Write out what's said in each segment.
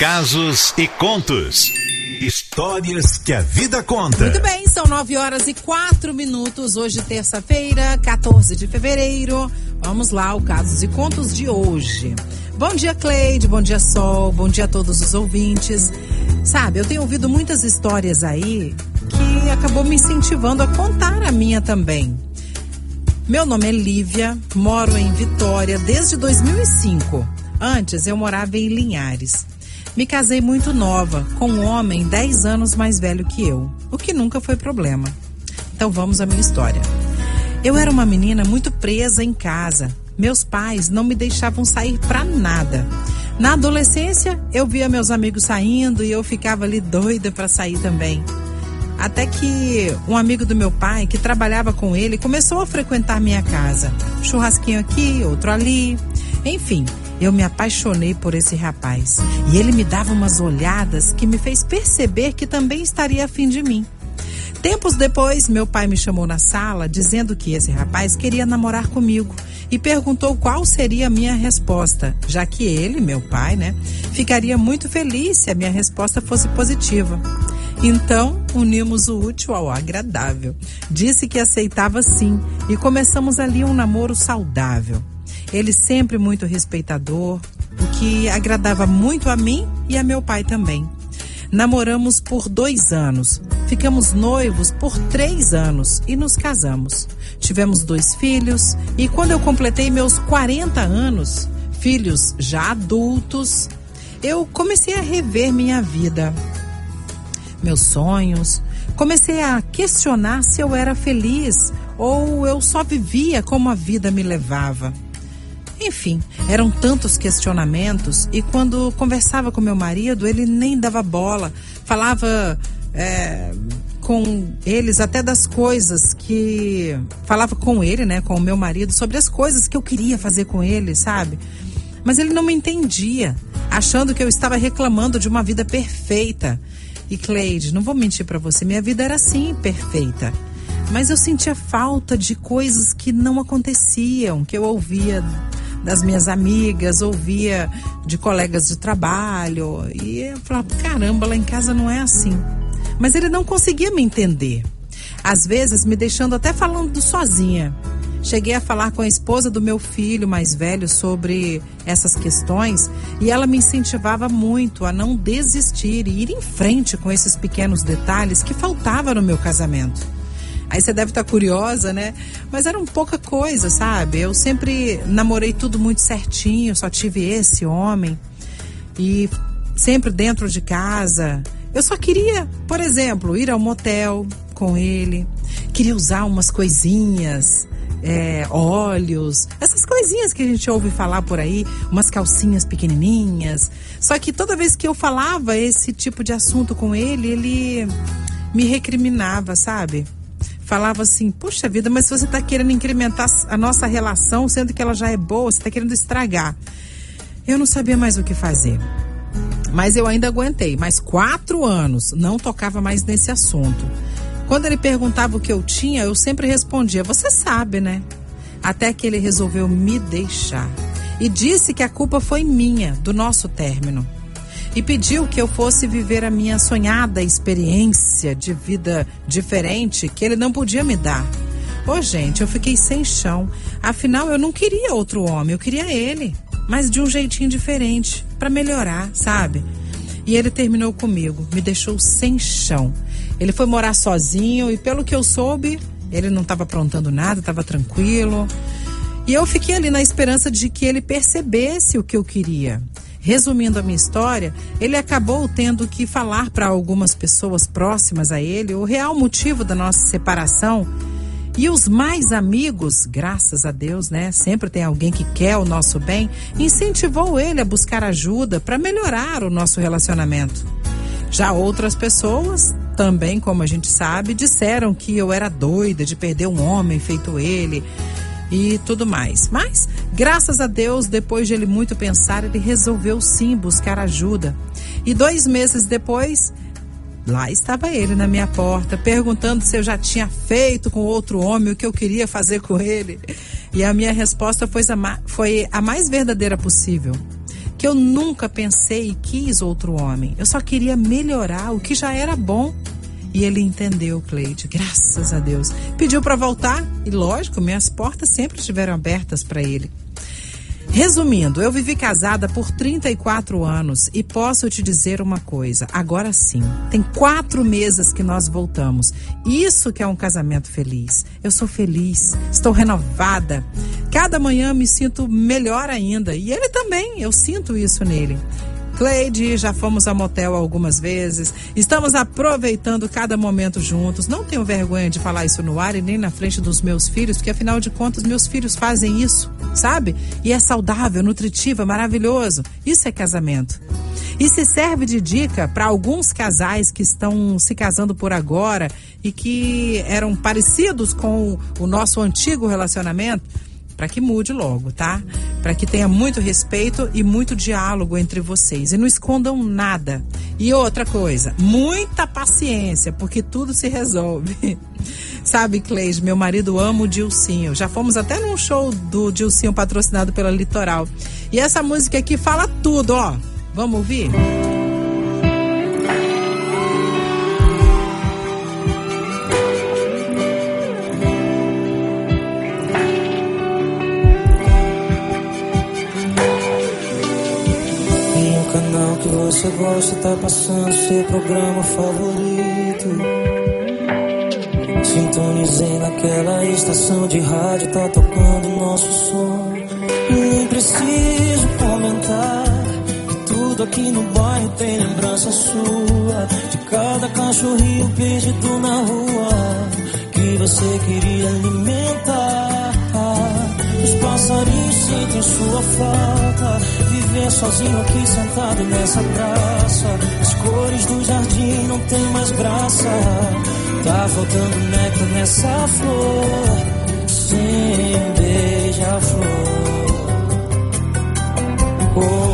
casos e contos. Histórias que a vida conta. Muito bem, são nove horas e quatro minutos. Hoje, terça-feira, 14 de fevereiro. Vamos lá, o Casos e Contos de hoje. Bom dia, Cleide. Bom dia, Sol. Bom dia a todos os ouvintes. Sabe, eu tenho ouvido muitas histórias aí que acabou me incentivando a contar a minha também. Meu nome é Lívia, moro em Vitória desde 2005. Antes eu morava em Linhares. Me casei muito nova, com um homem 10 anos mais velho que eu, o que nunca foi problema. Então vamos à minha história. Eu era uma menina muito presa em casa. Meus pais não me deixavam sair para nada. Na adolescência, eu via meus amigos saindo e eu ficava ali doida para sair também. Até que um amigo do meu pai, que trabalhava com ele, começou a frequentar minha casa. Churrasquinho aqui, outro ali. Enfim, eu me apaixonei por esse rapaz. E ele me dava umas olhadas que me fez perceber que também estaria afim de mim. Tempos depois, meu pai me chamou na sala dizendo que esse rapaz queria namorar comigo e perguntou qual seria a minha resposta, já que ele, meu pai, né, ficaria muito feliz se a minha resposta fosse positiva. Então, unimos o útil ao agradável. Disse que aceitava sim e começamos ali um namoro saudável. Ele sempre muito respeitador, o que agradava muito a mim e a meu pai também. Namoramos por dois anos, ficamos noivos por três anos e nos casamos. Tivemos dois filhos e quando eu completei meus 40 anos, filhos já adultos, eu comecei a rever minha vida, meus sonhos. Comecei a questionar se eu era feliz ou eu só vivia como a vida me levava. Enfim, eram tantos questionamentos e quando conversava com meu marido, ele nem dava bola, falava é, com eles até das coisas que. Falava com ele, né, com o meu marido, sobre as coisas que eu queria fazer com ele, sabe? Mas ele não me entendia, achando que eu estava reclamando de uma vida perfeita. E Cleide, não vou mentir para você, minha vida era assim, perfeita. Mas eu sentia falta de coisas que não aconteciam, que eu ouvia das minhas amigas, ouvia de colegas de trabalho. E eu falava, caramba, lá em casa não é assim. Mas ele não conseguia me entender. Às vezes me deixando até falando sozinha. Cheguei a falar com a esposa do meu filho mais velho sobre essas questões e ela me incentivava muito a não desistir e ir em frente com esses pequenos detalhes que faltavam no meu casamento. Aí você deve estar curiosa, né? Mas era um pouca coisa, sabe? Eu sempre namorei tudo muito certinho, só tive esse homem. E sempre dentro de casa. Eu só queria, por exemplo, ir ao motel com ele. Queria usar umas coisinhas, é, essas coisinhas que a gente ouve falar por aí, umas calcinhas pequenininhas. Só que toda vez que eu falava esse tipo de assunto com ele, ele me recriminava, sabe? Falava assim: Puxa vida, mas você está querendo incrementar a nossa relação, sendo que ela já é boa, você está querendo estragar. Eu não sabia mais o que fazer. Mas eu ainda aguentei. Mais quatro anos, não tocava mais nesse assunto. Quando ele perguntava o que eu tinha, eu sempre respondia: Você sabe, né? Até que ele resolveu me deixar. E disse que a culpa foi minha, do nosso término e pediu que eu fosse viver a minha sonhada experiência de vida diferente que ele não podia me dar. Ô, oh, gente, eu fiquei sem chão. Afinal, eu não queria outro homem, eu queria ele, mas de um jeitinho diferente, para melhorar, sabe? E ele terminou comigo, me deixou sem chão. Ele foi morar sozinho e, pelo que eu soube, ele não estava aprontando nada, estava tranquilo. E eu fiquei ali na esperança de que ele percebesse o que eu queria. Resumindo a minha história, ele acabou tendo que falar para algumas pessoas próximas a ele o real motivo da nossa separação. E os mais amigos, graças a Deus, né? Sempre tem alguém que quer o nosso bem, incentivou ele a buscar ajuda para melhorar o nosso relacionamento. Já outras pessoas, também como a gente sabe, disseram que eu era doida de perder um homem feito ele e tudo mais. Mas, graças a Deus, depois de ele muito pensar, ele resolveu sim buscar ajuda. E dois meses depois, lá estava ele na minha porta, perguntando se eu já tinha feito com outro homem o que eu queria fazer com ele. E a minha resposta foi a, foi a mais verdadeira possível. que eu nunca pensei e quis outro homem. Eu só queria melhorar o que já era bom. E ele entendeu, Cleide, graças a Deus. Pediu para voltar e, lógico, minhas portas sempre estiveram abertas para ele. Resumindo, eu vivi casada por 34 anos e posso te dizer uma coisa, agora sim, tem quatro meses que nós voltamos. Isso que é um casamento feliz. Eu sou feliz, estou renovada. Cada manhã me sinto melhor ainda e ele também, eu sinto isso nele. Cleide, já fomos a motel algumas vezes. Estamos aproveitando cada momento juntos. Não tenho vergonha de falar isso no ar e nem na frente dos meus filhos, porque afinal de contas meus filhos fazem isso, sabe? E é saudável, nutritivo, é maravilhoso. Isso é casamento. E se serve de dica para alguns casais que estão se casando por agora e que eram parecidos com o nosso antigo relacionamento, para que mude logo, tá? Para que tenha muito respeito e muito diálogo entre vocês e não escondam nada. E outra coisa, muita paciência, porque tudo se resolve. Sabe, Cleide, meu marido ama o Dilcinho. Já fomos até num show do Dilcinho patrocinado pela Litoral. E essa música aqui fala tudo, ó. Vamos ouvir? Você gosta tá passando seu programa favorito. Sintonizei naquela estação de rádio, tá tocando nosso som. E nem preciso comentar que tudo aqui no bairro tem lembrança sua. De cada cachorrinho perdido na rua que você queria alimentar. Os passarinhos sentem sua falta. Viver sozinho aqui sentado nessa praça. As cores do jardim não tem mais graça. Tá faltando néctar nessa flor. Sem beija-flor. Oh.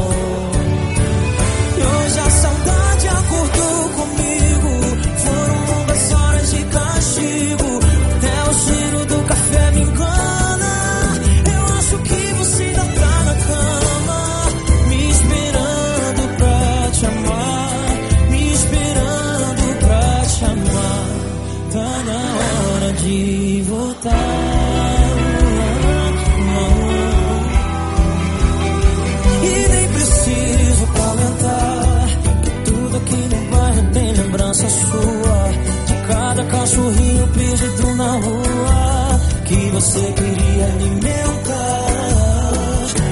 Você queria alimentar.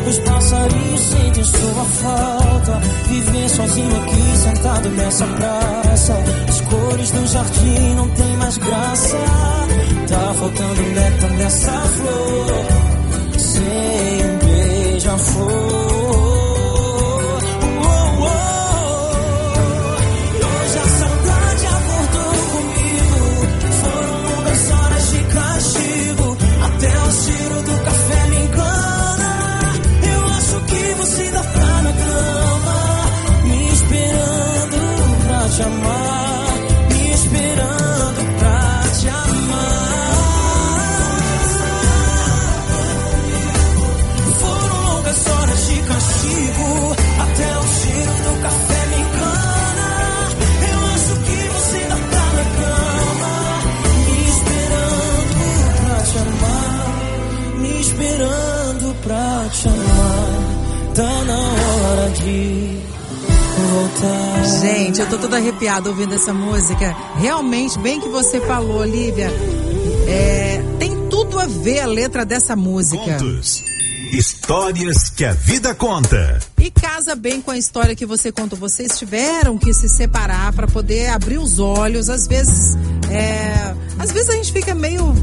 Os passarinhos sentem sua falta. Viver sozinho aqui, sentado nessa praça. As cores do jardim não tem mais graça. Tá faltando néctar nessa flor. Sem um beija-flor. Gente, eu tô toda arrepiada ouvindo essa música. Realmente, bem que você falou, Lívia, é, tem tudo a ver a letra dessa música. Contos. Histórias que a vida conta. E casa bem com a história que você contou. Vocês tiveram que se separar para poder abrir os olhos. Às vezes, é, às vezes a gente fica meio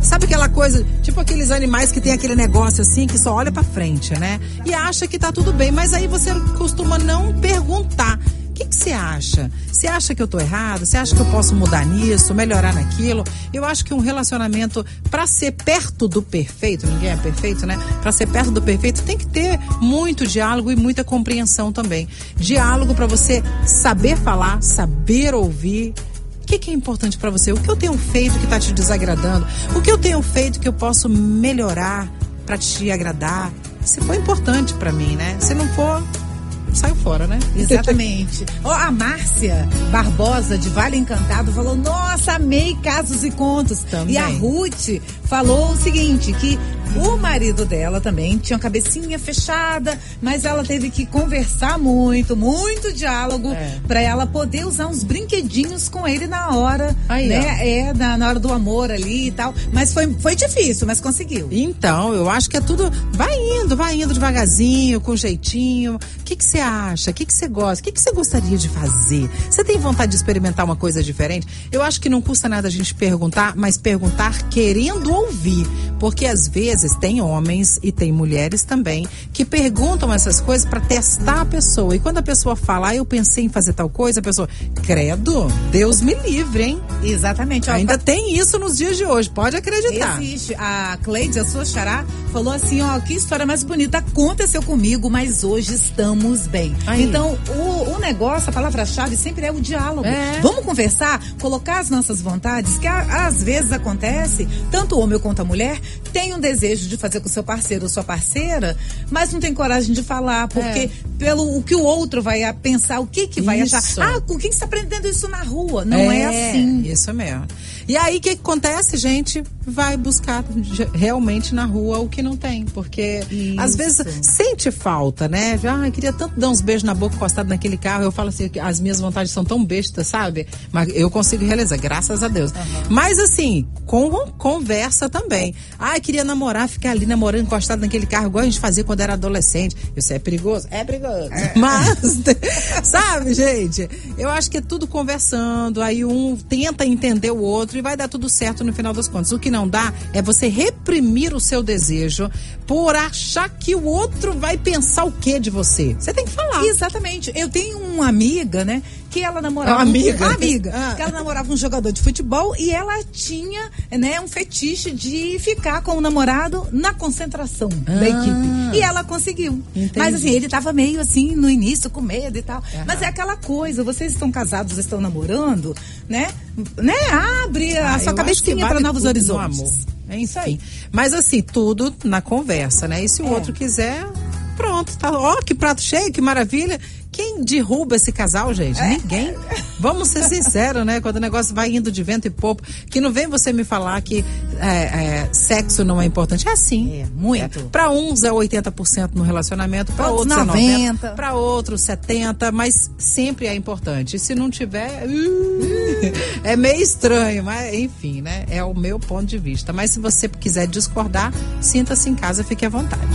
Sabe aquela coisa, tipo aqueles animais que tem aquele negócio assim, que só olha para frente, né? E acha que tá tudo bem, mas aí você costuma não perguntar. O que você acha? Você acha que eu tô errado? Você acha que eu posso mudar nisso, melhorar naquilo? Eu acho que um relacionamento, para ser perto do perfeito, ninguém é perfeito, né? Para ser perto do perfeito, tem que ter muito diálogo e muita compreensão também. Diálogo para você saber falar, saber ouvir, que, que é importante para você? O que eu tenho feito que está te desagradando? O que eu tenho feito que eu posso melhorar para te agradar? Se for importante para mim, né? Se não for, saiu fora, né? Exatamente. Ó, a Márcia Barbosa, de Vale Encantado, falou: Nossa, amei casos e contos. Também. E a Ruth falou o seguinte: que o marido dela também tinha a cabecinha fechada, mas ela teve que conversar muito, muito diálogo, É. pra ela poder usar uns brinquedinhos com ele na hora, Aí, né? É, na, na hora do amor ali e tal. Mas foi, foi difícil, mas conseguiu. Então, eu acho que é tudo. Vai indo, vai indo devagarzinho, com jeitinho. O que que você acha? O que você gosta? O que você gostaria de fazer? Você tem vontade de experimentar uma coisa diferente? Eu acho que não custa nada a gente perguntar, mas perguntar querendo ouvir. Porque às vezes tem homens e tem mulheres também que perguntam essas coisas para testar a pessoa. E quando a pessoa fala, ah, eu pensei em fazer tal coisa, a pessoa, credo, Deus me livre, hein? Exatamente. Ó, Ainda tem isso nos dias de hoje, pode acreditar. Existe. A Cleide, a sua xará, falou assim, ó, que história mais bonita. Aconteceu comigo, mas hoje estamos bem. Aí. Então, o, o negócio, a palavra-chave sempre é o diálogo. É. Vamos conversar, colocar as nossas vontades, que às vezes acontece, tanto o homem quanto a mulher tem um desejo de fazer com o seu parceiro ou sua parceira, mas não tem coragem de falar, porque É. pelo o que o outro vai pensar, o que que vai Isso. achar. Ah, com quem está aprendendo isso na rua? Não é, assim. Isso mesmo. E aí o que, que acontece, gente? Vai buscar realmente na rua o que não tem. Porque às Isso. vezes sente falta, né? Já, Ai, queria tanto dar uns beijos na boca encostado naquele carro. Eu falo assim, as minhas vontades são tão bestas, sabe? Mas eu consigo realizar, graças a Deus. Mas assim, com conversa também. Ai, queria namorar, ficar ali namorando encostado naquele carro, igual a gente fazia quando era adolescente. Isso é perigoso? É perigoso. Mas, sabe, gente? Eu acho que é tudo conversando. Aí um tenta entender o outro e vai dar tudo certo no final das contas. O que não dá é você reprimir o seu desejo por achar que o outro vai pensar o que de você. Você tem que falar. Exatamente. Eu tenho uma amiga, né? Que ela namorava. Uma amiga? Um, amiga. Ah. Que ela namorava um jogador de futebol e ela tinha, né, um fetiche de ficar com o namorado na concentração da Ah. equipe. E ela conseguiu. Entendi. Mas assim, ele tava meio assim no início, com medo e tal. Mas é aquela coisa, vocês estão casados, estão namorando, né? Né? Abre a Ah, sua acho que cabecinha vale para novos tudo no horizontes. amor. É isso aí. Mas assim, tudo na conversa, né? E se o É. outro quiser, pronto, tá. Ó, que prato cheio, que maravilha. Quem derruba esse casal, gente? É. Ninguém. Vamos ser sinceros, né? Quando o negócio vai indo de vento e popa, que não vem você me falar que é, é, sexo não é importante. É assim. É, muito. Para uns é 80% no relacionamento, para Outros outros é 90%, 90%, para outros 70%, mas sempre é importante. E se não tiver, uh, é meio estranho, mas enfim, né? É o meu ponto de vista. Mas se você quiser discordar, sinta-se em casa, fique à vontade.